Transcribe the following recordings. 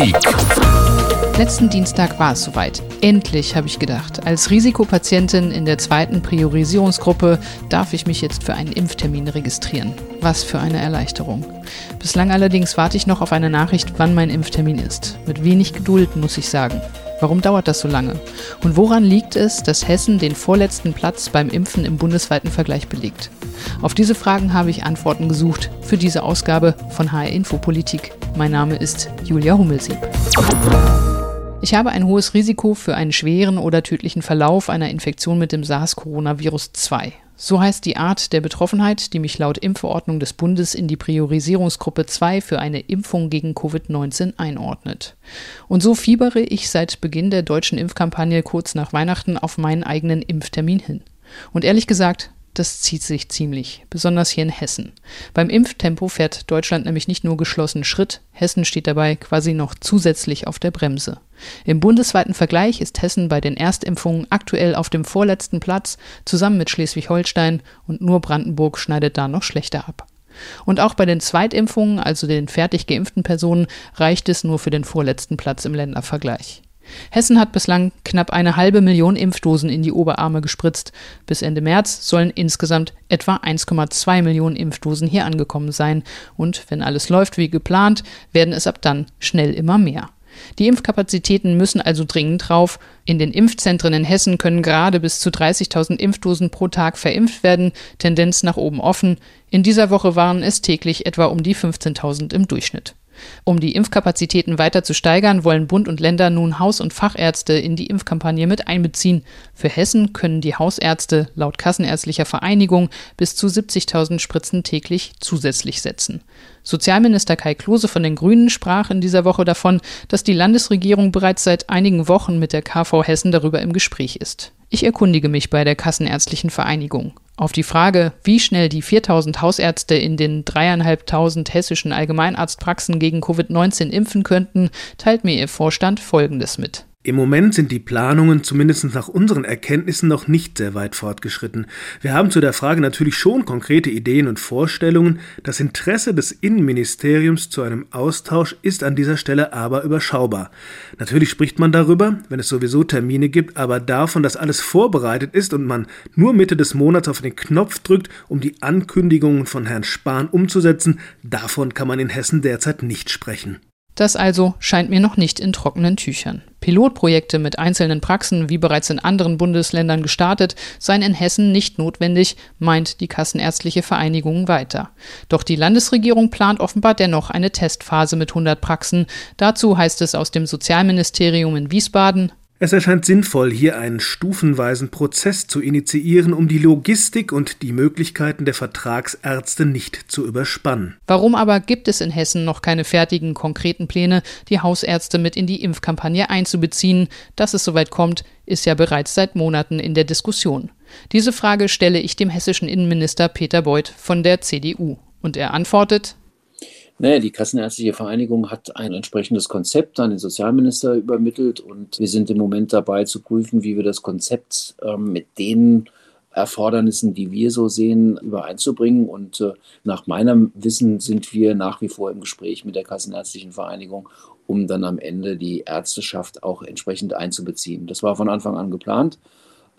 Politik. Letzten Dienstag war es soweit. Endlich, habe ich gedacht. Als Risikopatientin in der zweiten Priorisierungsgruppe darf ich mich jetzt für einen Impftermin registrieren. Was für eine Erleichterung. Bislang allerdings warte ich noch auf eine Nachricht, wann mein Impftermin ist. Mit wenig Geduld, muss ich sagen. Warum dauert das so lange? Und woran liegt es, dass Hessen den vorletzten Platz beim Impfen im bundesweiten Vergleich belegt? Auf diese Fragen habe ich Antworten gesucht für diese Ausgabe von HR Infopolitik. Mein Name ist Julia Hummelsieb. Ich habe ein hohes Risiko für einen schweren oder tödlichen Verlauf einer Infektion mit dem SARS-Coronavirus 2. So heißt die Art der Betroffenheit, die mich laut Impfverordnung des Bundes in die Priorisierungsgruppe 2 für eine Impfung gegen Covid-19 einordnet. Und so fiebere ich seit Beginn der deutschen Impfkampagne kurz nach Weihnachten auf meinen eigenen Impftermin hin. Und ehrlich gesagt, das zieht sich ziemlich, besonders hier in Hessen. Beim Impftempo fährt Deutschland nämlich nicht nur geschlossen Schritt, Hessen steht dabei quasi noch zusätzlich auf der Bremse. Im bundesweiten Vergleich ist Hessen bei den Erstimpfungen aktuell auf dem vorletzten Platz, zusammen mit Schleswig-Holstein und nur Brandenburg schneidet da noch schlechter ab. Und auch bei den Zweitimpfungen, also den fertig geimpften Personen, reicht es nur für den vorletzten Platz im Ländervergleich. Hessen hat bislang knapp eine halbe Million Impfdosen in die Oberarme gespritzt. Bis Ende März sollen insgesamt etwa 1,2 Millionen Impfdosen hier angekommen sein. Und wenn alles läuft wie geplant, werden es ab dann schnell immer mehr. Die Impfkapazitäten müssen also dringend drauf. In den Impfzentren in Hessen können gerade bis zu 30.000 Impfdosen pro Tag verimpft werden, Tendenz nach oben offen. In dieser Woche waren es täglich etwa um die 15.000 im Durchschnitt. Um die Impfkapazitäten weiter zu steigern, wollen Bund und Länder nun Haus- und Fachärzte in die Impfkampagne mit einbeziehen. Für Hessen können die Hausärzte laut Kassenärztlicher Vereinigung bis zu 70.000 Spritzen täglich zusätzlich setzen. Sozialminister Kai Klose von den Grünen sprach in dieser Woche davon, dass die Landesregierung bereits seit einigen Wochen mit der KV Hessen darüber im Gespräch ist. Ich erkundige mich bei der Kassenärztlichen Vereinigung. Auf die Frage, wie schnell die 4000 Hausärzte in den dreieinhalbtausend hessischen Allgemeinarztpraxen gegen Covid-19 impfen könnten, teilt mir ihr Vorstand Folgendes mit. Im Moment sind die Planungen zumindest nach unseren Erkenntnissen noch nicht sehr weit fortgeschritten. Wir haben zu der Frage natürlich schon konkrete Ideen und Vorstellungen. Das Interesse des Innenministeriums zu einem Austausch ist an dieser Stelle aber überschaubar. Natürlich spricht man darüber, wenn es sowieso Termine gibt, aber davon, dass alles vorbereitet ist und man nur Mitte des Monats auf den Knopf drückt, um die Ankündigungen von Herrn Spahn umzusetzen, davon kann man in Hessen derzeit nicht sprechen. Das also scheint mir noch nicht in trockenen Tüchern. Pilotprojekte mit einzelnen Praxen, wie bereits in anderen Bundesländern gestartet, seien in Hessen nicht notwendig, meint die Kassenärztliche Vereinigung weiter. Doch die Landesregierung plant offenbar dennoch eine Testphase mit 100 Praxen. Dazu heißt es aus dem Sozialministerium in Wiesbaden, es erscheint sinnvoll, hier einen stufenweisen Prozess zu initiieren, um die Logistik und die Möglichkeiten der Vertragsärzte nicht zu überspannen. Warum aber gibt es in Hessen noch keine fertigen, konkreten Pläne, die Hausärzte mit in die Impfkampagne einzubeziehen? Dass es soweit kommt, ist ja bereits seit Monaten in der Diskussion. Diese Frage stelle ich dem hessischen Innenminister Peter Beuth von der CDU. Und er antwortet, naja, die Kassenärztliche Vereinigung hat ein entsprechendes Konzept an den Sozialminister übermittelt und wir sind im Moment dabei zu prüfen, wie wir das Konzept ähm, mit den Erfordernissen, die wir so sehen, übereinzubringen. Und äh, nach meinem Wissen sind wir nach wie vor im Gespräch mit der Kassenärztlichen Vereinigung, um dann am Ende die Ärzteschaft auch entsprechend einzubeziehen. Das war von Anfang an geplant.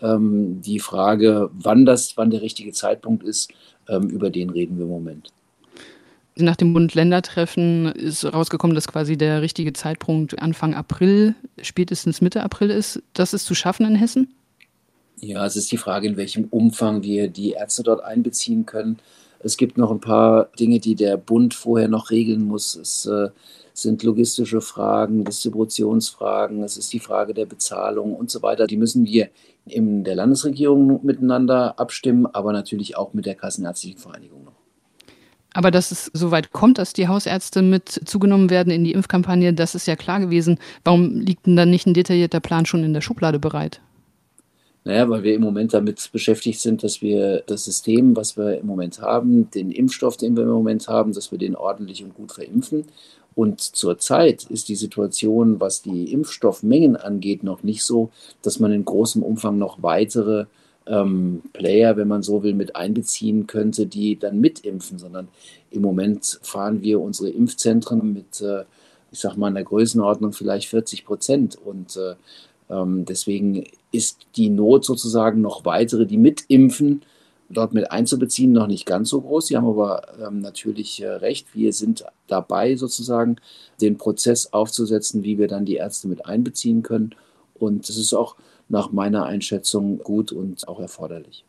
Ähm, die Frage, wann das, wann der richtige Zeitpunkt ist, ähm, über den reden wir im Moment. Nach dem Bund-Länder-Treffen ist rausgekommen, dass quasi der richtige Zeitpunkt Anfang April, spätestens Mitte April ist. Das ist zu schaffen in Hessen? Ja, es ist die Frage, in welchem Umfang wir die Ärzte dort einbeziehen können. Es gibt noch ein paar Dinge, die der Bund vorher noch regeln muss. Es äh, sind logistische Fragen, Distributionsfragen, es ist die Frage der Bezahlung und so weiter. Die müssen wir in der Landesregierung miteinander abstimmen, aber natürlich auch mit der Kassenärztlichen Vereinigung noch. Aber dass es so weit kommt, dass die Hausärzte mit zugenommen werden in die Impfkampagne, das ist ja klar gewesen. Warum liegt denn dann nicht ein detaillierter Plan schon in der Schublade bereit? Naja, weil wir im Moment damit beschäftigt sind, dass wir das System, was wir im Moment haben, den Impfstoff, den wir im Moment haben, dass wir den ordentlich und gut verimpfen. Und zurzeit ist die Situation, was die Impfstoffmengen angeht, noch nicht so, dass man in großem Umfang noch weitere ähm, Player, wenn man so will, mit einbeziehen könnte, die dann mitimpfen, sondern im Moment fahren wir unsere Impfzentren mit äh, ich sage mal, in der Größenordnung vielleicht 40 Prozent. Und äh, ähm, deswegen ist die Not sozusagen noch weitere, die mitimpfen, dort mit einzubeziehen, noch nicht ganz so groß. Sie haben aber ähm, natürlich äh, recht. Wir sind dabei, sozusagen den Prozess aufzusetzen, wie wir dann die Ärzte mit einbeziehen können. Und es ist auch nach meiner Einschätzung gut und auch erforderlich.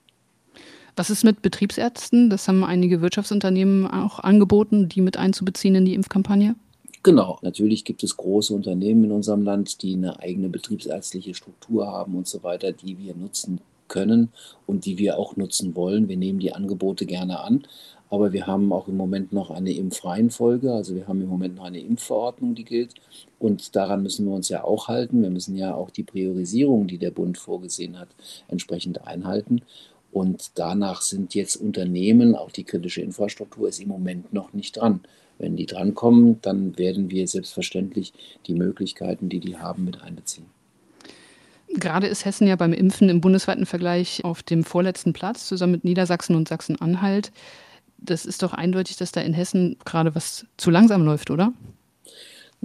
Was ist mit Betriebsärzten? Das haben einige Wirtschaftsunternehmen auch angeboten, die mit einzubeziehen in die Impfkampagne. Genau, natürlich gibt es große Unternehmen in unserem Land, die eine eigene betriebsärztliche Struktur haben und so weiter, die wir nutzen können und die wir auch nutzen wollen. Wir nehmen die Angebote gerne an, aber wir haben auch im Moment noch eine Impfreihenfolge. Also wir haben im Moment noch eine Impfverordnung, die gilt. Und daran müssen wir uns ja auch halten. Wir müssen ja auch die Priorisierung, die der Bund vorgesehen hat, entsprechend einhalten. Und danach sind jetzt Unternehmen, auch die kritische Infrastruktur ist im Moment noch nicht dran. Wenn die drankommen, dann werden wir selbstverständlich die Möglichkeiten, die die haben, mit einbeziehen. Gerade ist Hessen ja beim Impfen im bundesweiten Vergleich auf dem vorletzten Platz, zusammen mit Niedersachsen und Sachsen-Anhalt. Das ist doch eindeutig, dass da in Hessen gerade was zu langsam läuft, oder?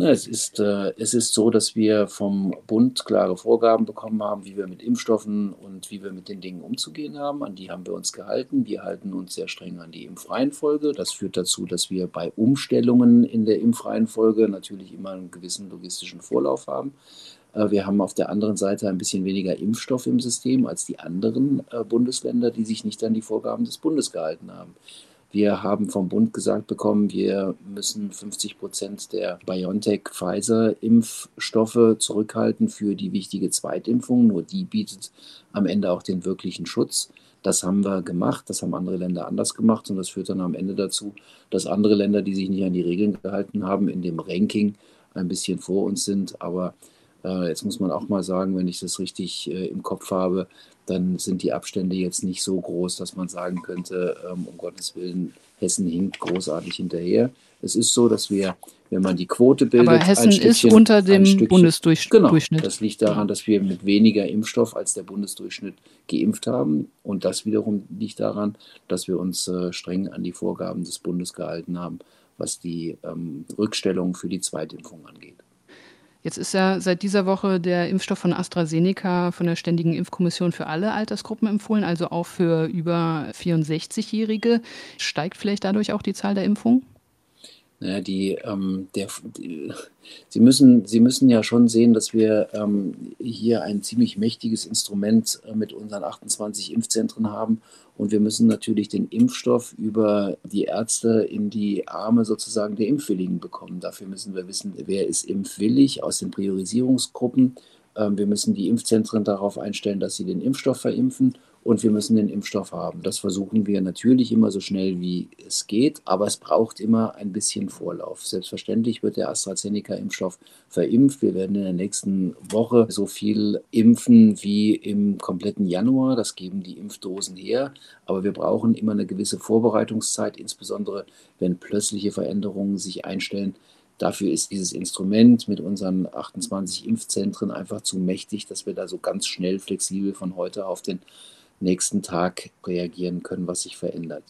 Na, es, ist, äh, es ist so, dass wir vom Bund klare Vorgaben bekommen haben, wie wir mit Impfstoffen und wie wir mit den Dingen umzugehen haben. An die haben wir uns gehalten. Wir halten uns sehr streng an die Impfreihenfolge. Das führt dazu, dass wir bei Umstellungen in der Impfreihenfolge natürlich immer einen gewissen logistischen Vorlauf haben. Äh, wir haben auf der anderen Seite ein bisschen weniger Impfstoff im System als die anderen äh, Bundesländer, die sich nicht an die Vorgaben des Bundes gehalten haben. Wir haben vom Bund gesagt bekommen, wir müssen 50 Prozent der BioNTech-Pfizer-Impfstoffe zurückhalten für die wichtige Zweitimpfung. Nur die bietet am Ende auch den wirklichen Schutz. Das haben wir gemacht, das haben andere Länder anders gemacht und das führt dann am Ende dazu, dass andere Länder, die sich nicht an die Regeln gehalten haben, in dem Ranking ein bisschen vor uns sind. Aber jetzt muss man auch mal sagen, wenn ich das richtig äh, im Kopf habe, dann sind die Abstände jetzt nicht so groß, dass man sagen könnte, ähm, um Gottes Willen, Hessen hinkt großartig hinterher. Es ist so, dass wir, wenn man die Quote bildet, aber Hessen ist unter dem Bundesdurchschnitt. Genau, das liegt daran, dass wir mit weniger Impfstoff als der Bundesdurchschnitt geimpft haben. Und das wiederum liegt daran, dass wir uns äh, streng an die Vorgaben des Bundes gehalten haben, was die ähm, Rückstellung für die Zweitimpfung angeht. Jetzt ist ja seit dieser Woche der Impfstoff von AstraZeneca von der Ständigen Impfkommission für alle Altersgruppen empfohlen, also auch für über 64-Jährige. Steigt vielleicht dadurch auch die Zahl der Impfungen? Naja, die, ähm, der, die, Sie, müssen, Sie müssen ja schon sehen, dass wir ähm, hier ein ziemlich mächtiges Instrument äh, mit unseren 28 Impfzentren haben. Und wir müssen natürlich den Impfstoff über die Ärzte in die Arme sozusagen der Impfwilligen bekommen. Dafür müssen wir wissen, wer ist impfwillig aus den Priorisierungsgruppen. Ähm, wir müssen die Impfzentren darauf einstellen, dass sie den Impfstoff verimpfen und wir müssen den Impfstoff haben. Das versuchen wir natürlich immer so schnell wie es geht, aber es braucht immer ein bisschen Vorlauf. Selbstverständlich wird der AstraZeneca-Impfstoff verimpft. Wir werden in der nächsten Woche so viel impfen wie im kompletten Januar. Das geben die Impfdosen her. Aber wir brauchen immer eine gewisse Vorbereitungszeit, insbesondere wenn plötzliche Veränderungen sich einstellen. Dafür ist dieses Instrument mit unseren 28 Impfzentren einfach zu mächtig, dass wir da so ganz schnell flexibel von heute auf den nächsten Tag reagieren können, was sich verändert.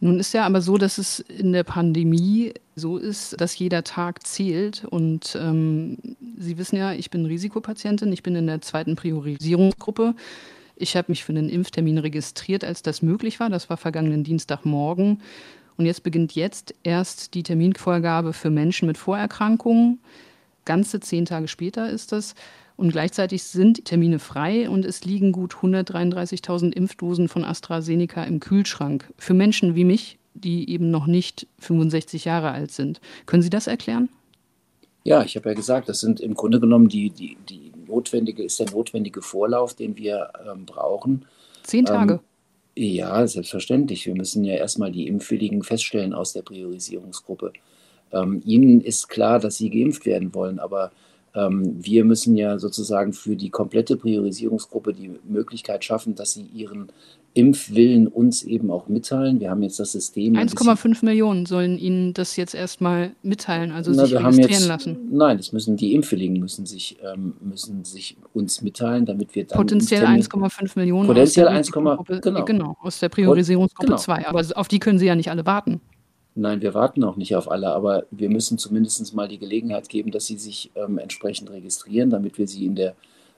Nun ist ja aber so, dass es in der Pandemie so ist, dass jeder Tag zählt. Und ähm, Sie wissen ja, ich bin Risikopatientin, ich bin in der zweiten Priorisierungsgruppe. Ich habe mich für einen Impftermin registriert, als das möglich war. Das war vergangenen Dienstagmorgen. Und jetzt beginnt jetzt erst die Terminvorgabe für Menschen mit Vorerkrankungen. Ganze zehn Tage später ist das. Und gleichzeitig sind Termine frei und es liegen gut 133.000 Impfdosen von AstraZeneca im Kühlschrank für Menschen wie mich, die eben noch nicht 65 Jahre alt sind. Können Sie das erklären? Ja, ich habe ja gesagt, das sind im Grunde genommen die, die, die notwendige, ist der notwendige Vorlauf, den wir ähm, brauchen. Zehn Tage. Ähm, ja, selbstverständlich. Wir müssen ja erstmal die Impfwilligen feststellen aus der Priorisierungsgruppe. Ähm, ihnen ist klar, dass sie geimpft werden wollen, aber ähm, wir müssen ja sozusagen für die komplette Priorisierungsgruppe die Möglichkeit schaffen, dass sie ihren Impfwillen uns eben auch mitteilen. Wir haben jetzt das System. 1,5 Millionen sollen Ihnen das jetzt erstmal mitteilen, also Na, sich registrieren jetzt, lassen. Nein, das müssen die Impfwilligen müssen sich, ähm, müssen sich uns mitteilen, damit wir dann potenziell 1,5 Millionen potenziell 1, genau. genau aus der Priorisierungsgruppe 2. Genau. Aber auf die können Sie ja nicht alle warten. Nein, wir warten auch nicht auf alle, aber wir müssen zumindest mal die Gelegenheit geben, dass sie sich ähm, entsprechend registrieren, damit wir sie in der,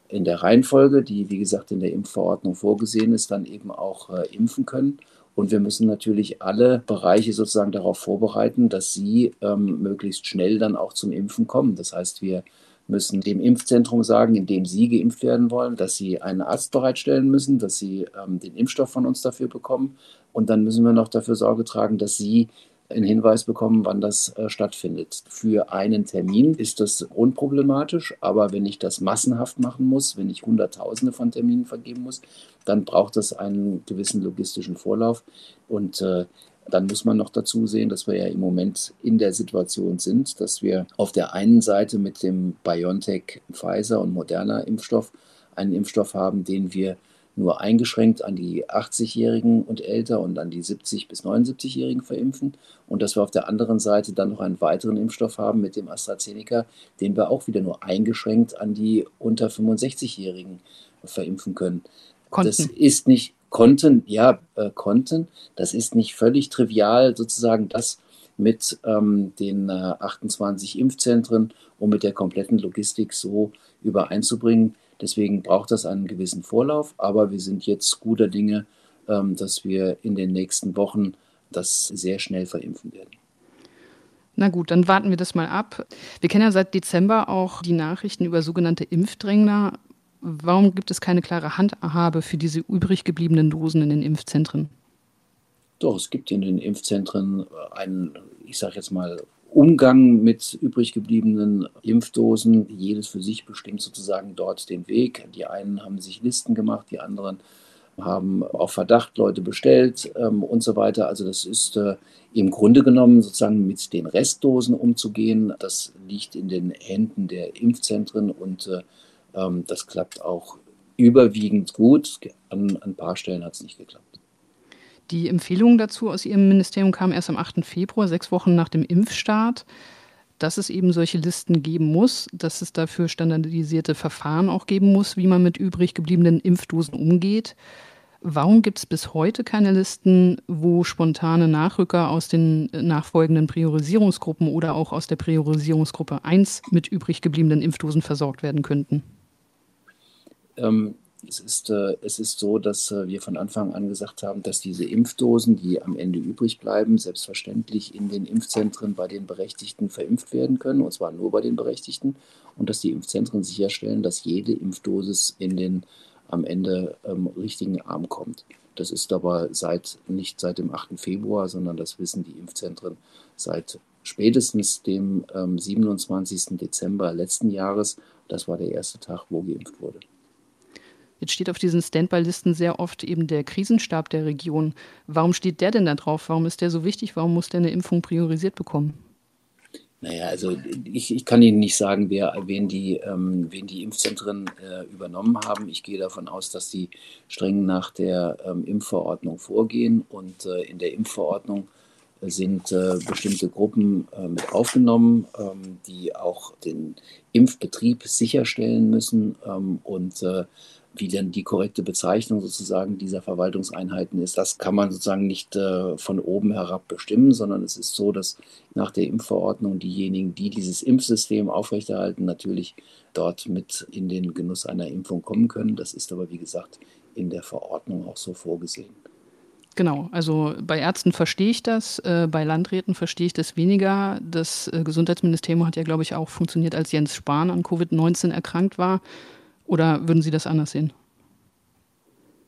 in der Reihenfolge, die wie gesagt in der Impfverordnung vorgesehen ist, dann eben auch äh, impfen können. Und wir müssen natürlich alle Bereiche sozusagen darauf vorbereiten, dass sie ähm, möglichst schnell dann auch zum Impfen kommen. Das heißt, wir müssen dem Impfzentrum sagen, in dem sie geimpft werden wollen, dass sie einen Arzt bereitstellen müssen, dass sie ähm, den Impfstoff von uns dafür bekommen. Und dann müssen wir noch dafür Sorge tragen, dass sie einen Hinweis bekommen, wann das äh, stattfindet. Für einen Termin ist das unproblematisch, aber wenn ich das massenhaft machen muss, wenn ich Hunderttausende von Terminen vergeben muss, dann braucht das einen gewissen logistischen Vorlauf. Und äh, dann muss man noch dazu sehen, dass wir ja im Moment in der Situation sind, dass wir auf der einen Seite mit dem BioNTech, Pfizer und Moderna Impfstoff einen Impfstoff haben, den wir nur eingeschränkt an die 80-Jährigen und älter und an die 70- bis 79-Jährigen verimpfen und dass wir auf der anderen Seite dann noch einen weiteren Impfstoff haben mit dem AstraZeneca, den wir auch wieder nur eingeschränkt an die unter 65-Jährigen verimpfen können. Konnten. Das ist nicht konnten, ja, äh, konnten. Das ist nicht völlig trivial, sozusagen das mit ähm, den äh, 28 Impfzentren und mit der kompletten Logistik so übereinzubringen. Deswegen braucht das einen gewissen Vorlauf, aber wir sind jetzt guter Dinge, ähm, dass wir in den nächsten Wochen das sehr schnell verimpfen werden. Na gut, dann warten wir das mal ab. Wir kennen ja seit Dezember auch die Nachrichten über sogenannte Impfdrängler. Warum gibt es keine klare Handhabe für diese übrig gebliebenen Dosen in den Impfzentren? Doch, es gibt in den Impfzentren einen, ich sage jetzt mal, Umgang mit übrig gebliebenen Impfdosen. Jedes für sich bestimmt sozusagen dort den Weg. Die einen haben sich Listen gemacht, die anderen haben auf Verdacht Leute bestellt ähm, und so weiter. Also das ist äh, im Grunde genommen sozusagen mit den Restdosen umzugehen. Das liegt in den Händen der Impfzentren und äh, ähm, das klappt auch überwiegend gut. An, an ein paar Stellen hat es nicht geklappt. Die Empfehlung dazu aus Ihrem Ministerium kam erst am 8. Februar, sechs Wochen nach dem Impfstart, dass es eben solche Listen geben muss, dass es dafür standardisierte Verfahren auch geben muss, wie man mit übrig gebliebenen Impfdosen umgeht. Warum gibt es bis heute keine Listen, wo spontane Nachrücker aus den nachfolgenden Priorisierungsgruppen oder auch aus der Priorisierungsgruppe 1 mit übrig gebliebenen Impfdosen versorgt werden könnten? Ähm, es ist, äh, es ist so, dass äh, wir von Anfang an gesagt haben, dass diese Impfdosen, die am Ende übrig bleiben, selbstverständlich in den Impfzentren bei den Berechtigten verimpft werden können, und zwar nur bei den Berechtigten, und dass die Impfzentren sicherstellen, dass jede Impfdosis in den am Ende ähm, richtigen Arm kommt. Das ist aber seit, nicht seit dem 8. Februar, sondern das wissen die Impfzentren seit spätestens dem ähm, 27. Dezember letzten Jahres. Das war der erste Tag, wo geimpft wurde. Jetzt steht auf diesen Standby-Listen sehr oft eben der Krisenstab der Region. Warum steht der denn da drauf? Warum ist der so wichtig? Warum muss der eine Impfung priorisiert bekommen? Naja, also ich, ich kann Ihnen nicht sagen, wer, wen, die, ähm, wen die Impfzentren äh, übernommen haben. Ich gehe davon aus, dass sie streng nach der ähm, Impfverordnung vorgehen und äh, in der Impfverordnung sind äh, bestimmte Gruppen äh, mit aufgenommen, ähm, die auch den Impfbetrieb sicherstellen müssen ähm, und äh, wie denn die korrekte Bezeichnung sozusagen dieser Verwaltungseinheiten ist, das kann man sozusagen nicht äh, von oben herab bestimmen, sondern es ist so, dass nach der Impfverordnung diejenigen, die dieses Impfsystem aufrechterhalten, natürlich dort mit in den Genuss einer Impfung kommen können. Das ist aber, wie gesagt, in der Verordnung auch so vorgesehen. Genau, also bei Ärzten verstehe ich das, äh, bei Landräten verstehe ich das weniger. Das äh, Gesundheitsministerium hat ja, glaube ich, auch funktioniert, als Jens Spahn an Covid-19 erkrankt war. Oder würden Sie das anders sehen?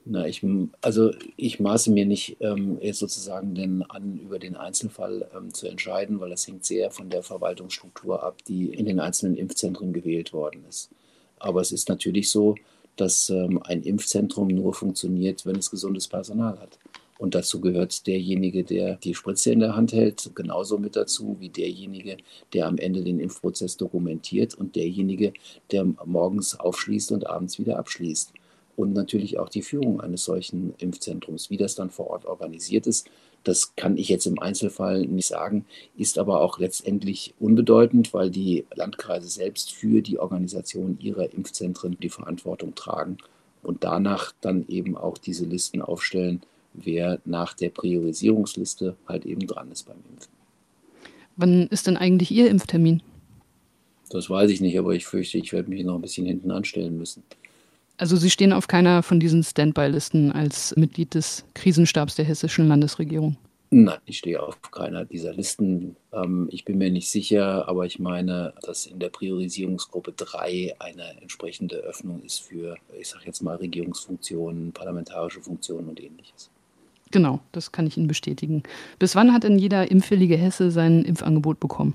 Na, ich, also ich maße mir nicht ähm, jetzt sozusagen den, an, über den Einzelfall ähm, zu entscheiden, weil das hängt sehr von der Verwaltungsstruktur ab, die in den einzelnen Impfzentren gewählt worden ist. Aber es ist natürlich so, dass ähm, ein Impfzentrum nur funktioniert, wenn es gesundes Personal hat. Und dazu gehört derjenige, der die Spritze in der Hand hält, genauso mit dazu wie derjenige, der am Ende den Impfprozess dokumentiert und derjenige, der morgens aufschließt und abends wieder abschließt. Und natürlich auch die Führung eines solchen Impfzentrums. Wie das dann vor Ort organisiert ist, das kann ich jetzt im Einzelfall nicht sagen, ist aber auch letztendlich unbedeutend, weil die Landkreise selbst für die Organisation ihrer Impfzentren die Verantwortung tragen und danach dann eben auch diese Listen aufstellen, wer nach der Priorisierungsliste halt eben dran ist beim Impfen. Wann ist denn eigentlich Ihr Impftermin? Das weiß ich nicht, aber ich fürchte, ich werde mich noch ein bisschen hinten anstellen müssen. Also Sie stehen auf keiner von diesen Standby-Listen als Mitglied des Krisenstabs der hessischen Landesregierung? Nein, ich stehe auf keiner dieser Listen. Ähm, ich bin mir nicht sicher, aber ich meine, dass in der Priorisierungsgruppe 3 eine entsprechende Öffnung ist für, ich sage jetzt mal, Regierungsfunktionen, parlamentarische Funktionen und ähnliches. Genau, das kann ich Ihnen bestätigen. Bis wann hat denn jeder impfwillige Hesse sein Impfangebot bekommen?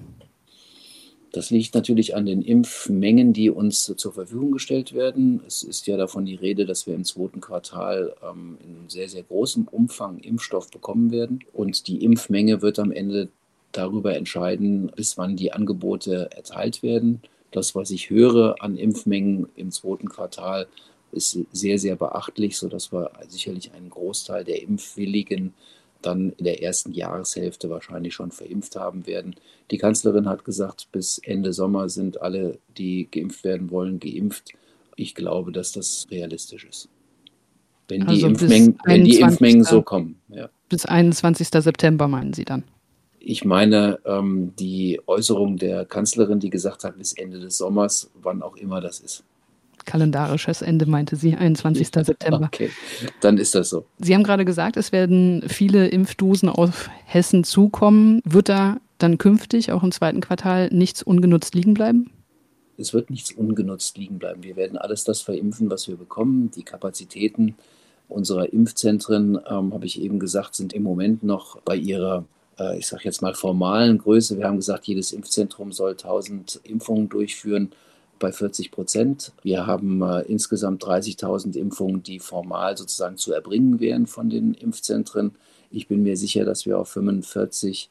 Das liegt natürlich an den Impfmengen, die uns zur Verfügung gestellt werden. Es ist ja davon die Rede, dass wir im zweiten Quartal ähm, in sehr, sehr großem Umfang Impfstoff bekommen werden. Und die Impfmenge wird am Ende darüber entscheiden, bis wann die Angebote erteilt werden. Das, was ich höre an Impfmengen im zweiten Quartal, ist sehr, sehr beachtlich, sodass wir sicherlich einen Großteil der Impfwilligen dann in der ersten Jahreshälfte wahrscheinlich schon verimpft haben werden. Die Kanzlerin hat gesagt, bis Ende Sommer sind alle, die geimpft werden wollen, geimpft. Ich glaube, dass das realistisch ist. Wenn die, also Impfmengen, wenn die Impfmengen so kommen. Ja. Bis 21. September meinen Sie dann? Ich meine, ähm, die Äußerung der Kanzlerin, die gesagt hat, bis Ende des Sommers, wann auch immer das ist kalendarisches Ende, meinte sie, 21. September. Okay, dann ist das so. Sie haben gerade gesagt, es werden viele Impfdosen aus Hessen zukommen. Wird da dann künftig auch im zweiten Quartal nichts ungenutzt liegen bleiben? Es wird nichts ungenutzt liegen bleiben. Wir werden alles das verimpfen, was wir bekommen. Die Kapazitäten unserer Impfzentren, ähm, habe ich eben gesagt, sind im Moment noch bei ihrer äh, ich sage jetzt mal formalen Größe. Wir haben gesagt, jedes Impfzentrum soll 1000 Impfungen durchführen bei 40 Prozent. Wir haben äh, insgesamt 30.000 Impfungen, die formal sozusagen zu erbringen wären von den Impfzentren. Ich bin mir sicher, dass wir auf 45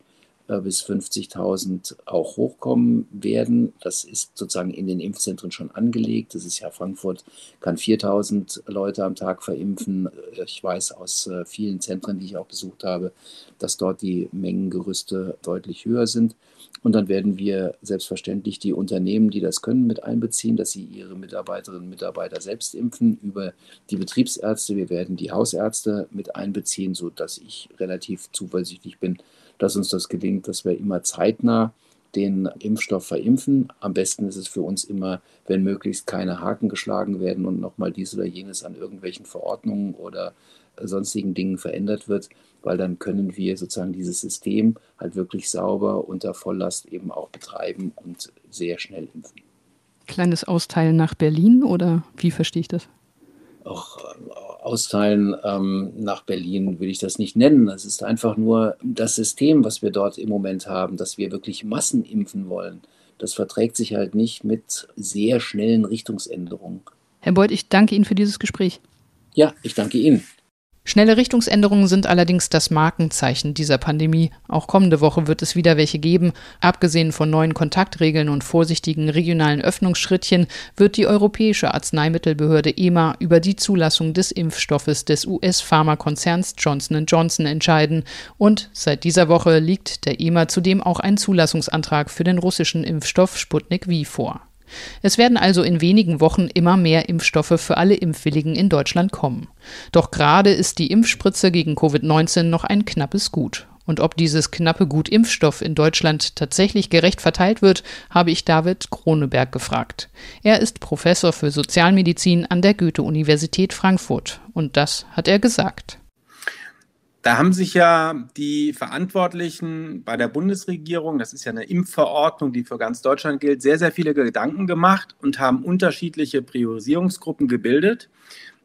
äh, bis 50.000 auch hochkommen werden. Das ist sozusagen in den Impfzentren schon angelegt. Das ist ja Frankfurt, kann 4.000 Leute am Tag verimpfen. Ich weiß aus äh, vielen Zentren, die ich auch besucht habe, dass dort die Mengengerüste deutlich höher sind. Und dann werden wir selbstverständlich die Unternehmen, die das können, mit einbeziehen, dass sie ihre Mitarbeiterinnen und Mitarbeiter selbst impfen über die Betriebsärzte. Wir werden die Hausärzte mit einbeziehen, sodass ich relativ zuversichtlich bin, dass uns das gelingt, dass wir immer zeitnah den Impfstoff verimpfen. Am besten ist es für uns immer, wenn möglichst keine Haken geschlagen werden und nochmal dies oder jenes an irgendwelchen Verordnungen oder sonstigen Dingen verändert wird, weil dann können wir sozusagen dieses System halt wirklich sauber unter Volllast eben auch betreiben und sehr schnell impfen. Kleines Austeilen nach Berlin oder wie verstehe ich das? Auch austeilen ähm, nach Berlin will ich das nicht nennen. Es ist einfach nur das System, was wir dort im Moment haben, dass wir wirklich Massen impfen wollen. Das verträgt sich halt nicht mit sehr schnellen Richtungsänderungen. Herr Beuth, ich danke Ihnen für dieses Gespräch. Ja, ich danke Ihnen. Schnelle Richtungsänderungen sind allerdings das Markenzeichen dieser Pandemie. Auch kommende Woche wird es wieder welche geben. Abgesehen von neuen Kontaktregeln und vorsichtigen regionalen Öffnungsschrittchen wird die Europäische Arzneimittelbehörde EMA über die Zulassung des Impfstoffes des US-Pharmakonzerns Johnson Johnson entscheiden. Und seit dieser Woche liegt der EMA zudem auch ein Zulassungsantrag für den russischen Impfstoff Sputnik V vor. Es werden also in wenigen Wochen immer mehr Impfstoffe für alle Impfwilligen in Deutschland kommen. Doch gerade ist die Impfspritze gegen Covid-19 noch ein knappes Gut. Und ob dieses knappe Gut Impfstoff in Deutschland tatsächlich gerecht verteilt wird, habe ich David Kroneberg gefragt. Er ist Professor für Sozialmedizin an der Goethe-Universität Frankfurt. Und das hat er gesagt. Da haben sich ja die Verantwortlichen bei der Bundesregierung, das ist ja eine Impfverordnung, die für ganz Deutschland gilt, sehr, sehr viele Gedanken gemacht und haben unterschiedliche Priorisierungsgruppen gebildet.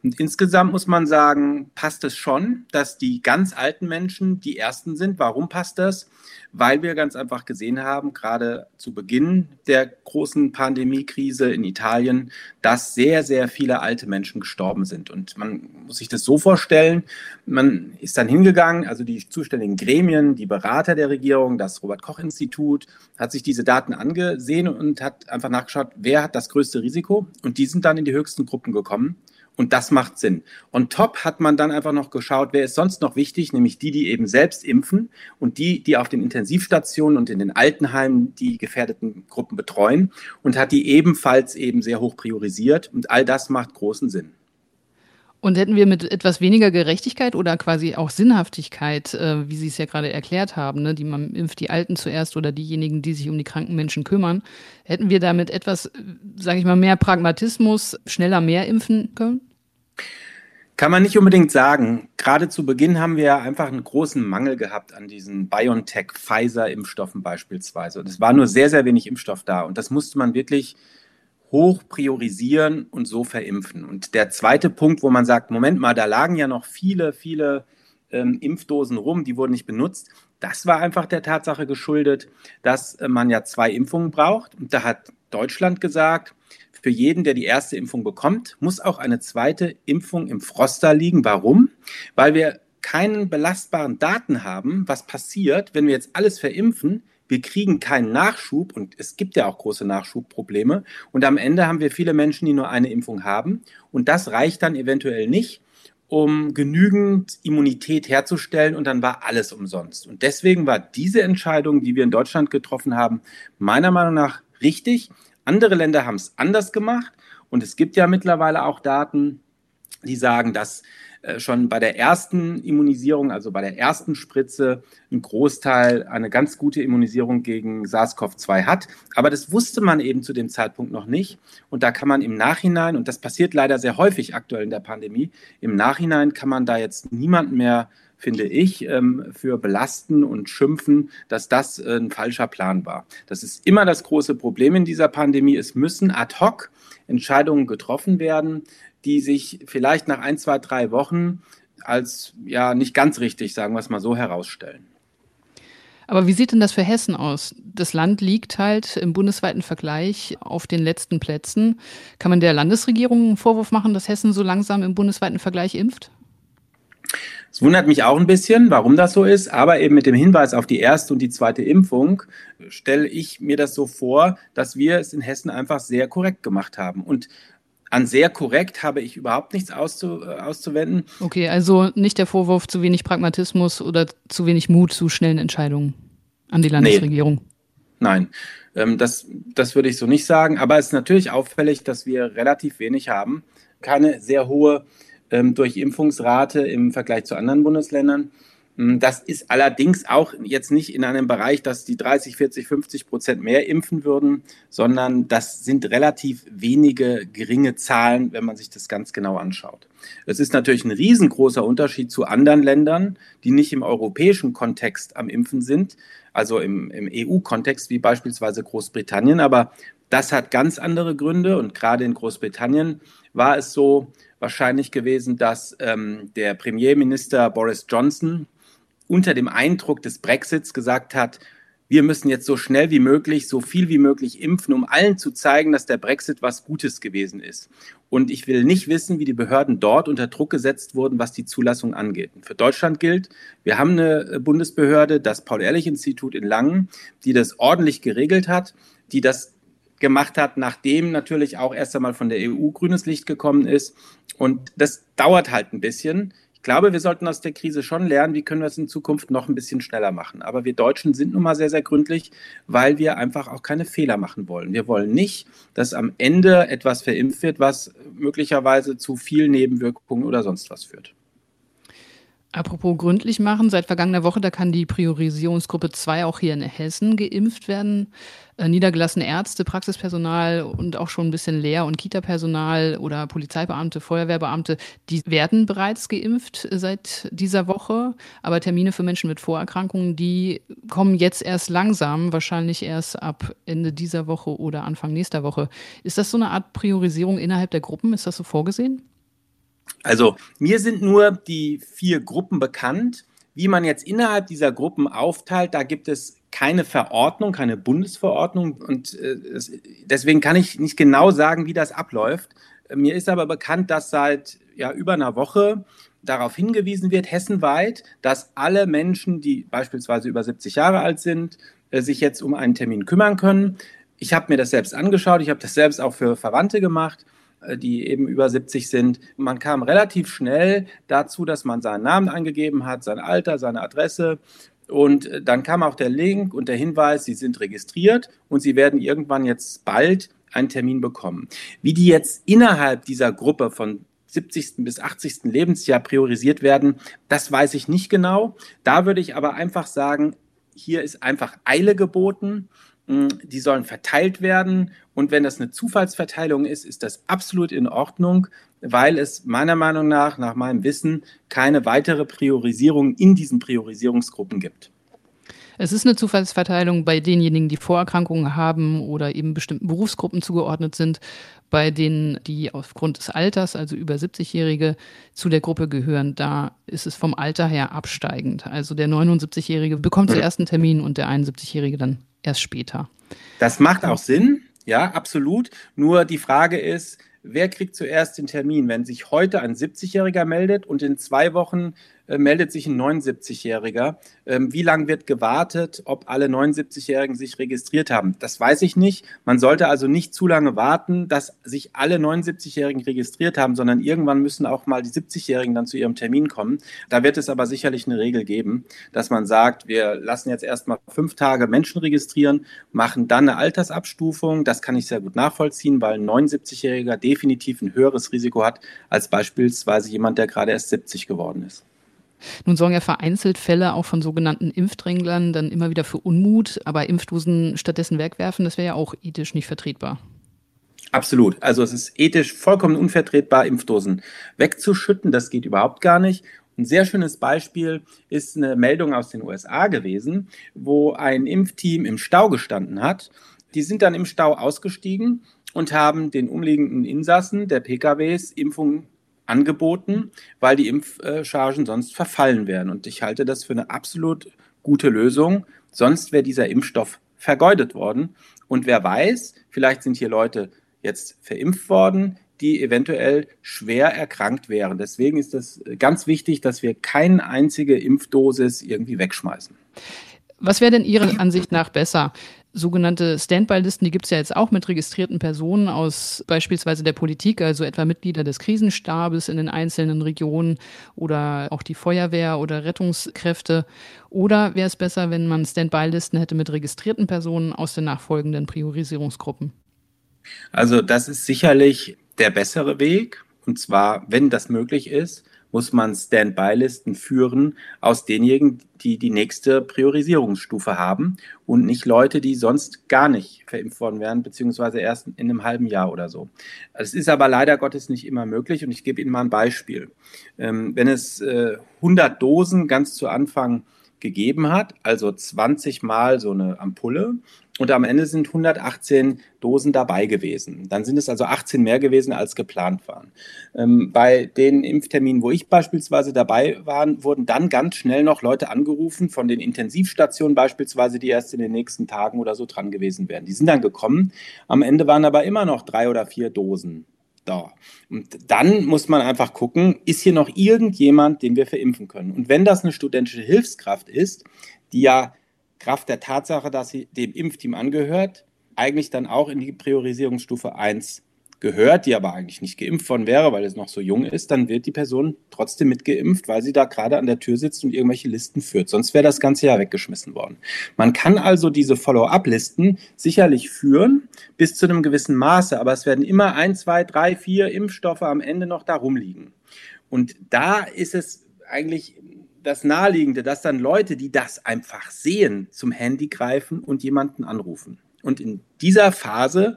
Und insgesamt muss man sagen, passt es schon, dass die ganz alten Menschen die ersten sind. Warum passt das? Weil wir ganz einfach gesehen haben, gerade zu Beginn der großen Pandemiekrise in Italien, dass sehr, sehr viele alte Menschen gestorben sind. Und man muss sich das so vorstellen, man ist dann hingegangen, also die zuständigen Gremien, die Berater der Regierung, das Robert Koch Institut, hat sich diese Daten angesehen und hat einfach nachgeschaut, wer hat das größte Risiko. Und die sind dann in die höchsten Gruppen gekommen. Und das macht Sinn. Und top hat man dann einfach noch geschaut, wer ist sonst noch wichtig, nämlich die, die eben selbst impfen und die, die auf den Intensivstationen und in den Altenheimen die gefährdeten Gruppen betreuen und hat die ebenfalls eben sehr hoch priorisiert. Und all das macht großen Sinn. Und hätten wir mit etwas weniger Gerechtigkeit oder quasi auch Sinnhaftigkeit, äh, wie Sie es ja gerade erklärt haben, ne, die man impft die Alten zuerst oder diejenigen, die sich um die kranken Menschen kümmern, hätten wir damit etwas, sage ich mal, mehr Pragmatismus, schneller mehr impfen können? Kann man nicht unbedingt sagen. Gerade zu Beginn haben wir einfach einen großen Mangel gehabt an diesen BioNTech-Pfizer-Impfstoffen beispielsweise. Und es war nur sehr, sehr wenig Impfstoff da. Und das musste man wirklich hoch priorisieren und so verimpfen. Und der zweite Punkt, wo man sagt, Moment mal, da lagen ja noch viele, viele ähm, Impfdosen rum, die wurden nicht benutzt. Das war einfach der Tatsache geschuldet, dass äh, man ja zwei Impfungen braucht. Und da hat Deutschland gesagt, für jeden, der die erste Impfung bekommt, muss auch eine zweite Impfung im Froster liegen. Warum? Weil wir keinen belastbaren Daten haben, was passiert, wenn wir jetzt alles verimpfen, wir kriegen keinen Nachschub und es gibt ja auch große Nachschubprobleme. Und am Ende haben wir viele Menschen, die nur eine Impfung haben. Und das reicht dann eventuell nicht, um genügend Immunität herzustellen und dann war alles umsonst. Und deswegen war diese Entscheidung, die wir in Deutschland getroffen haben, meiner Meinung nach richtig. Andere Länder haben es anders gemacht und es gibt ja mittlerweile auch Daten, die sagen, dass schon bei der ersten Immunisierung, also bei der ersten Spritze, ein Großteil eine ganz gute Immunisierung gegen SARS-CoV-2 hat. Aber das wusste man eben zu dem Zeitpunkt noch nicht. Und da kann man im Nachhinein, und das passiert leider sehr häufig aktuell in der Pandemie, im Nachhinein kann man da jetzt niemanden mehr finde ich, ähm, für belasten und schimpfen, dass das äh, ein falscher Plan war. Das ist immer das große Problem in dieser Pandemie. Es müssen ad hoc Entscheidungen getroffen werden, die sich vielleicht nach ein, zwei, drei Wochen als ja nicht ganz richtig, sagen wir es mal so, herausstellen. Aber wie sieht denn das für Hessen aus? Das Land liegt halt im bundesweiten Vergleich auf den letzten Plätzen. Kann man der Landesregierung einen Vorwurf machen, dass Hessen so langsam im bundesweiten Vergleich impft? Es wundert mich auch ein bisschen, warum das so ist, aber eben mit dem Hinweis auf die erste und die zweite Impfung stelle ich mir das so vor, dass wir es in Hessen einfach sehr korrekt gemacht haben. Und an sehr korrekt habe ich überhaupt nichts auszu, äh, auszuwenden. Okay, also nicht der Vorwurf zu wenig Pragmatismus oder zu wenig Mut zu schnellen Entscheidungen an die Landesregierung. Nee. Nein, ähm, das, das würde ich so nicht sagen. Aber es ist natürlich auffällig, dass wir relativ wenig haben. Keine sehr hohe ähm, Durchimpfungsrate im Vergleich zu anderen Bundesländern. Hm, das ist allerdings auch jetzt nicht in einem Bereich, dass die 30, 40, 50 Prozent mehr impfen würden, sondern das sind relativ wenige geringe Zahlen, wenn man sich das ganz genau anschaut. Es ist natürlich ein riesengroßer Unterschied zu anderen Ländern, die nicht im europäischen Kontext am Impfen sind, also im, im EU-Kontext wie beispielsweise Großbritannien. Aber das hat ganz andere Gründe und gerade in Großbritannien war es so wahrscheinlich gewesen, dass ähm, der Premierminister Boris Johnson unter dem Eindruck des Brexits gesagt hat, wir müssen jetzt so schnell wie möglich, so viel wie möglich impfen, um allen zu zeigen, dass der Brexit was Gutes gewesen ist. Und ich will nicht wissen, wie die Behörden dort unter Druck gesetzt wurden, was die Zulassung angeht. Für Deutschland gilt, wir haben eine Bundesbehörde, das Paul-Ehrlich-Institut in Langen, die das ordentlich geregelt hat, die das gemacht hat, nachdem natürlich auch erst einmal von der EU grünes Licht gekommen ist. Und das dauert halt ein bisschen. Ich glaube, wir sollten aus der Krise schon lernen, wie können wir es in Zukunft noch ein bisschen schneller machen. Aber wir Deutschen sind nun mal sehr, sehr gründlich, weil wir einfach auch keine Fehler machen wollen. Wir wollen nicht, dass am Ende etwas verimpft wird, was möglicherweise zu viel Nebenwirkungen oder sonst was führt. Apropos gründlich machen, seit vergangener Woche, da kann die Priorisierungsgruppe 2 auch hier in Hessen geimpft werden. Äh, niedergelassene Ärzte, Praxispersonal und auch schon ein bisschen Lehr- und Kita-Personal oder Polizeibeamte, Feuerwehrbeamte, die werden bereits geimpft seit dieser Woche. Aber Termine für Menschen mit Vorerkrankungen, die kommen jetzt erst langsam, wahrscheinlich erst ab Ende dieser Woche oder Anfang nächster Woche. Ist das so eine Art Priorisierung innerhalb der Gruppen? Ist das so vorgesehen? Also mir sind nur die vier Gruppen bekannt. Wie man jetzt innerhalb dieser Gruppen aufteilt, da gibt es keine Verordnung, keine Bundesverordnung und äh, deswegen kann ich nicht genau sagen, wie das abläuft. Mir ist aber bekannt, dass seit ja, über einer Woche darauf hingewiesen wird, hessenweit, dass alle Menschen, die beispielsweise über 70 Jahre alt sind, äh, sich jetzt um einen Termin kümmern können. Ich habe mir das selbst angeschaut, ich habe das selbst auch für Verwandte gemacht die eben über 70 sind. Man kam relativ schnell dazu, dass man seinen Namen eingegeben hat, sein Alter, seine Adresse. Und äh, dann kam auch der Link und der Hinweis, Sie sind registriert und Sie werden irgendwann jetzt bald einen Termin bekommen. Wie die jetzt innerhalb dieser Gruppe von 70. bis 80. Lebensjahr priorisiert werden, das weiß ich nicht genau. Da würde ich aber einfach sagen, hier ist einfach Eile geboten. Hm, die sollen verteilt werden. Und wenn das eine Zufallsverteilung ist, ist das absolut in Ordnung, weil es meiner Meinung nach, nach meinem Wissen, keine weitere Priorisierung in diesen Priorisierungsgruppen gibt. Es ist eine Zufallsverteilung bei denjenigen, die Vorerkrankungen haben oder eben bestimmten Berufsgruppen zugeordnet sind. Bei denen, die aufgrund des Alters, also über 70-Jährige, zu der Gruppe gehören, da ist es vom Alter her absteigend. Also der 79-Jährige bekommt zuerst einen Termin und der 71-Jährige dann erst später. Das macht auch Sinn, ja, absolut. Nur die Frage ist, wer kriegt zuerst den Termin? Wenn sich heute ein 70-Jähriger meldet und in zwei Wochen äh, meldet sich ein 79-Jähriger. Ähm, wie lange wird gewartet, ob alle 79-Jährigen sich registriert haben? Das weiß ich nicht. Man sollte also nicht zu lange warten, dass sich alle 79-Jährigen registriert haben, sondern irgendwann müssen auch mal die 70-Jährigen dann zu ihrem Termin kommen. Da wird es aber sicherlich eine Regel geben, dass man sagt, wir lassen jetzt erstmal fünf Tage Menschen registrieren, machen dann eine Altersabstufung. Das kann ich sehr gut nachvollziehen, weil ein 79-Jähriger definitiv ein höheres Risiko hat als beispielsweise jemand, der gerade erst 70 geworden ist. Nun sorgen ja vereinzelt Fälle auch von sogenannten Impfdränglern dann immer wieder für Unmut, aber Impfdosen stattdessen wegwerfen, das wäre ja auch ethisch nicht vertretbar. Absolut. Also es ist ethisch vollkommen unvertretbar, Impfdosen wegzuschütten. Das geht überhaupt gar nicht. Ein sehr schönes Beispiel ist eine Meldung aus den USA gewesen, wo ein Impfteam im Stau gestanden hat. Die sind dann im Stau ausgestiegen und haben den umliegenden Insassen der PKWs Impfungen angeboten, weil die Impfchargen sonst verfallen wären. Und ich halte das für eine absolut gute Lösung. Sonst wäre dieser Impfstoff vergeudet worden. Und wer weiß, vielleicht sind hier Leute jetzt verimpft worden, die eventuell schwer erkrankt wären. Deswegen ist es ganz wichtig, dass wir keine einzige Impfdosis irgendwie wegschmeißen. Was wäre denn Ihrer Ansicht nach besser? Sogenannte Standby-Listen, die gibt es ja jetzt auch mit registrierten Personen aus beispielsweise der Politik, also etwa Mitglieder des Krisenstabes in den einzelnen Regionen oder auch die Feuerwehr oder Rettungskräfte. Oder wäre es besser, wenn man Standby-Listen hätte mit registrierten Personen aus den nachfolgenden Priorisierungsgruppen? Also das ist sicherlich der bessere Weg. Und zwar, wenn das möglich ist, muss man Standby-Listen führen aus denjenigen, die die nächste Priorisierungsstufe haben und nicht Leute, die sonst gar nicht verimpft worden wären, beziehungsweise erst in einem halben Jahr oder so. Es ist aber leider Gottes nicht immer möglich und ich gebe Ihnen mal ein Beispiel. Ähm, wenn es äh, 100 Dosen ganz zu Anfang gegeben hat, also 20 Mal so eine Ampulle, und am Ende sind 118 Dosen dabei gewesen. Dann sind es also 18 mehr gewesen, als geplant waren. Ähm, bei den Impfterminen, wo ich beispielsweise dabei war, wurden dann ganz schnell noch Leute angerufen von den Intensivstationen beispielsweise, die erst in den nächsten Tagen oder so dran gewesen wären. Die sind dann gekommen. Am Ende waren aber immer noch drei oder vier Dosen da. Und dann muss man einfach gucken, ist hier noch irgendjemand, den wir verimpfen können? Und wenn das eine studentische Hilfskraft ist, die ja Kraft der Tatsache, dass sie dem Impfteam angehört, eigentlich dann auch in die Priorisierungsstufe 1 gehört, die aber eigentlich nicht geimpft worden wäre, weil es noch so jung ist, dann wird die Person trotzdem mitgeimpft, weil sie da gerade an der Tür sitzt und irgendwelche Listen führt. Sonst wäre das ganze Jahr weggeschmissen worden. Man kann also diese Follow-up-Listen sicherlich führen bis zu einem gewissen Maße, aber es werden immer ein, zwei, drei, vier Impfstoffe am Ende noch da rumliegen. Und da ist es eigentlich das Naheliegende, dass dann Leute, die das einfach sehen, zum Handy greifen und jemanden anrufen. Und in dieser Phase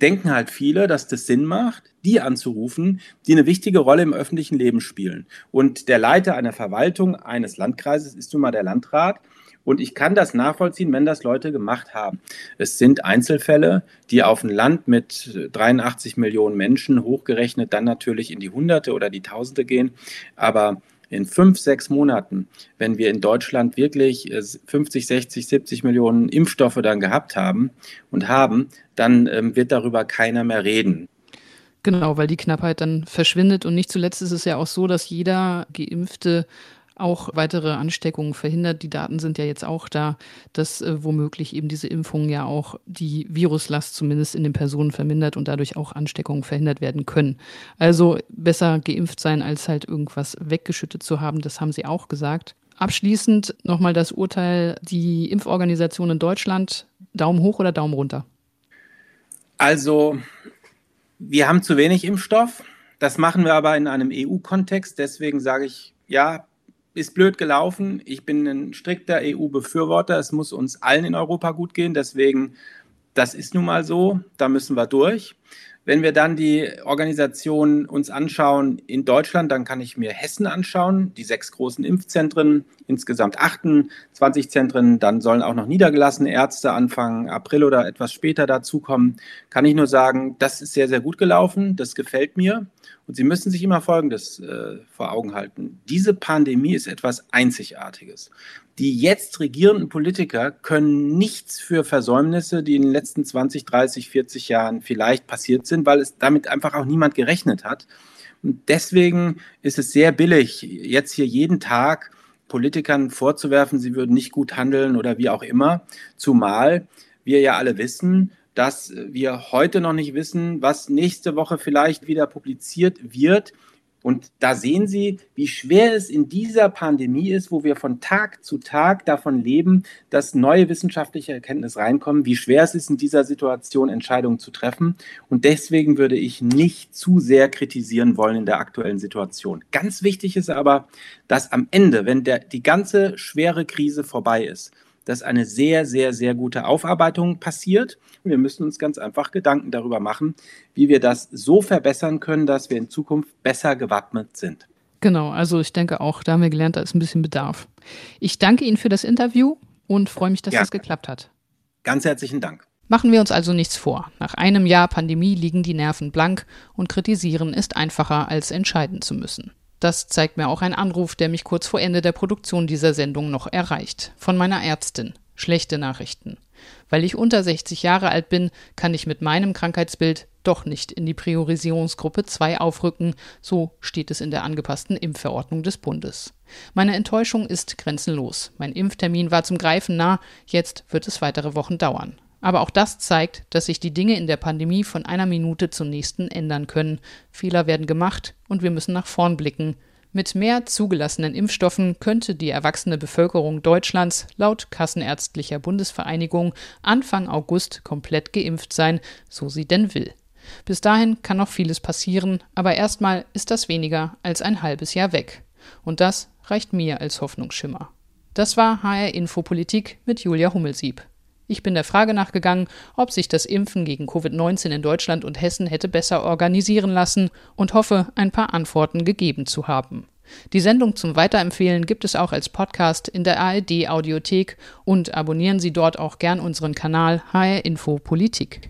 denken halt viele, dass das Sinn macht, die anzurufen, die eine wichtige Rolle im öffentlichen Leben spielen. Und der Leiter einer Verwaltung eines Landkreises ist nun mal der Landrat. Und ich kann das nachvollziehen, wenn das Leute gemacht haben. Es sind Einzelfälle, die auf ein Land mit 83 Millionen Menschen hochgerechnet dann natürlich in die Hunderte oder die Tausende gehen. Aber in fünf, sechs Monaten, wenn wir in Deutschland wirklich 50, 60, 70 Millionen Impfstoffe dann gehabt haben und haben, dann ähm, wird darüber keiner mehr reden. Genau, weil die Knappheit dann verschwindet. Und nicht zuletzt ist es ja auch so, dass jeder Geimpfte auch weitere Ansteckungen verhindert. Die Daten sind ja jetzt auch da, dass äh, womöglich eben diese Impfung ja auch die Viruslast zumindest in den Personen vermindert und dadurch auch Ansteckungen verhindert werden können. Also besser geimpft sein, als halt irgendwas weggeschüttet zu haben, das haben Sie auch gesagt. Abschließend nochmal das Urteil, die Impforganisation in Deutschland, Daumen hoch oder Daumen runter? Also, wir haben zu wenig Impfstoff. Das machen wir aber in einem EU-Kontext. Deswegen sage ich, ja, ist blöd gelaufen. Ich bin ein strikter EU-Befürworter. Es muss uns allen in Europa gut gehen. Deswegen, das ist nun mal so. Da müssen wir durch. Wenn wir dann die Organisation uns anschauen in Deutschland, dann kann ich mir Hessen anschauen, die sechs großen Impfzentren, insgesamt 28 Zentren, dann sollen auch noch niedergelassene Ärzte Anfang April oder etwas später dazukommen. Kann ich nur sagen, das ist sehr, sehr gut gelaufen, das gefällt mir. Und Sie müssen sich immer Folgendes äh, vor Augen halten. Diese Pandemie ist etwas Einzigartiges. Die jetzt regierenden Politiker können nichts für Versäumnisse, die in den letzten 20, 30, 40 Jahren vielleicht passiert sind, weil es damit einfach auch niemand gerechnet hat. Deswegen ist es sehr billig, jetzt hier jeden Tag Politikern vorzuwerfen, sie würden nicht gut handeln oder wie auch immer. Zumal wir ja alle wissen, dass wir heute noch nicht wissen, was nächste Woche vielleicht wieder publiziert wird. Und da sehen Sie, wie schwer es in dieser Pandemie ist, wo wir von Tag zu Tag davon leben, dass neue wissenschaftliche Erkenntnisse reinkommen, wie schwer es ist, in dieser Situation Entscheidungen zu treffen. Und deswegen würde ich nicht zu sehr kritisieren wollen in der aktuellen Situation. Ganz wichtig ist aber, dass am Ende, wenn der, die ganze schwere Krise vorbei ist, dass eine sehr, sehr, sehr gute Aufarbeitung passiert. wir müssen uns ganz einfach Gedanken darüber machen, wie wir das so verbessern können, dass wir in Zukunft besser gewappnet sind. Genau, also ich denke auch, da haben wir gelernt, da ist ein bisschen Bedarf. Ich danke Ihnen für das Interview und freue mich, dass ja. das geklappt hat. Ganz herzlichen Dank. Machen wir uns also nichts vor. Nach einem Jahr Pandemie liegen die Nerven blank und kritisieren ist einfacher, als entscheiden zu müssen. Das zeigt mir auch ein Anruf, der mich kurz vor Ende der Produktion dieser Sendung noch erreicht. Von meiner Ärztin. Schlechte Nachrichten. Weil ich unter 60 Jahre alt bin, kann ich mit meinem Krankheitsbild doch nicht in die Priorisierungsgruppe 2 aufrücken, so steht es in der angepassten Impfverordnung des Bundes. Meine Enttäuschung ist grenzenlos. Mein Impftermin war zum Greifen nah, jetzt wird es weitere Wochen dauern. Aber auch das zeigt, dass sich die Dinge in der Pandemie von einer Minute zur nächsten ändern können. Fehler werden gemacht und wir müssen nach vorn blicken. Mit mehr zugelassenen Impfstoffen könnte die erwachsene Bevölkerung Deutschlands laut Kassenärztlicher Bundesvereinigung Anfang August komplett geimpft sein, so sie denn will. Bis dahin kann noch vieles passieren, aber erstmal ist das weniger als ein halbes Jahr weg. Und das reicht mir als Hoffnungsschimmer. Das war HR Infopolitik mit Julia Hummelsieb. Ich bin der Frage nachgegangen, ob sich das Impfen gegen Covid-19 in Deutschland und Hessen hätte besser organisieren lassen und hoffe, ein paar Antworten gegeben zu haben. Die Sendung zum Weiterempfehlen gibt es auch als Podcast in der ARD Audiothek und abonnieren Sie dort auch gern unseren Kanal HR Info Politik.